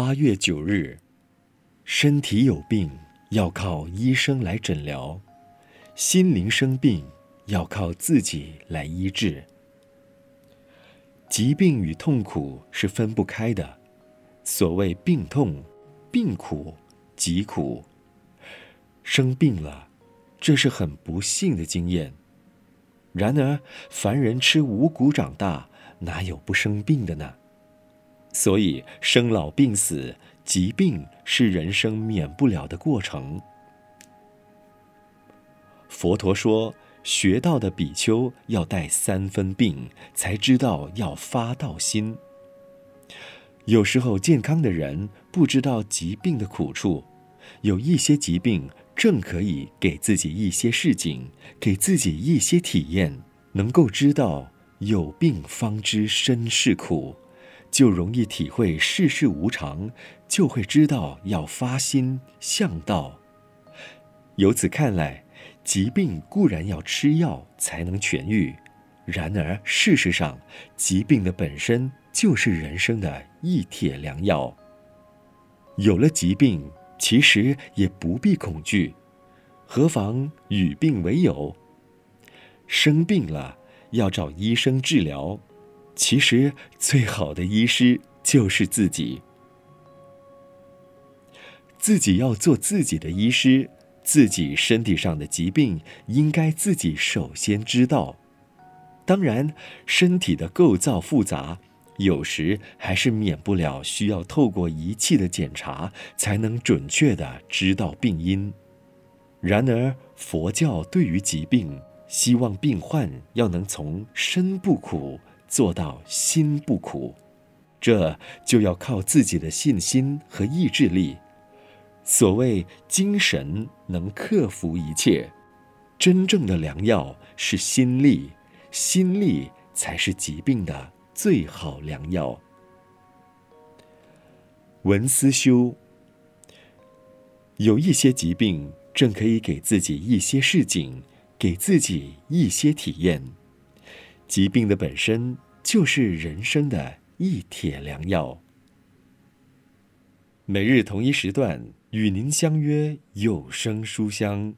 八月九日，身体有病要靠医生来诊疗，心灵生病要靠自己来医治。疾病与痛苦是分不开的，所谓病痛、病苦、疾苦，生病了，这是很不幸的经验。然而，凡人吃五谷长大，哪有不生病的呢？所以，生老病死、疾病是人生免不了的过程。佛陀说，学道的比丘要带三分病，才知道要发道心。有时候，健康的人不知道疾病的苦处，有一些疾病正可以给自己一些示警，给自己一些体验，能够知道有病方知身是苦。就容易体会世事无常，就会知道要发心向道。由此看来，疾病固然要吃药才能痊愈，然而事实上，疾病的本身就是人生的一帖良药。有了疾病，其实也不必恐惧，何妨与病为友？生病了，要找医生治疗。其实，最好的医师就是自己。自己要做自己的医师，自己身体上的疾病应该自己首先知道。当然，身体的构造复杂，有时还是免不了需要透过仪器的检查，才能准确地知道病因。然而，佛教对于疾病，希望病患要能从身不苦。做到心不苦，这就要靠自己的信心和意志力。所谓精神能克服一切，真正的良药是心力，心力才是疾病的最好良药。文思修，有一些疾病正可以给自己一些示警，给自己一些体验。疾病的本身就是人生的一帖良药。每日同一时段与您相约有声书香。